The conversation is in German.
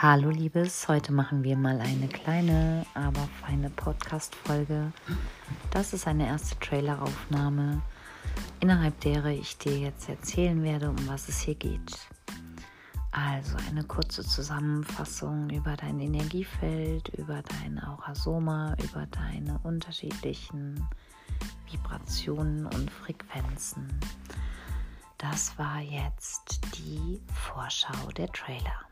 Hallo Liebes, heute machen wir mal eine kleine, aber feine Podcast-Folge. Das ist eine erste Traileraufnahme, innerhalb derer ich dir jetzt erzählen werde, um was es hier geht. Also eine kurze Zusammenfassung über dein Energiefeld, über dein Aurasoma, über deine unterschiedlichen Vibrationen und Frequenzen. Das war jetzt die Vorschau der Trailer.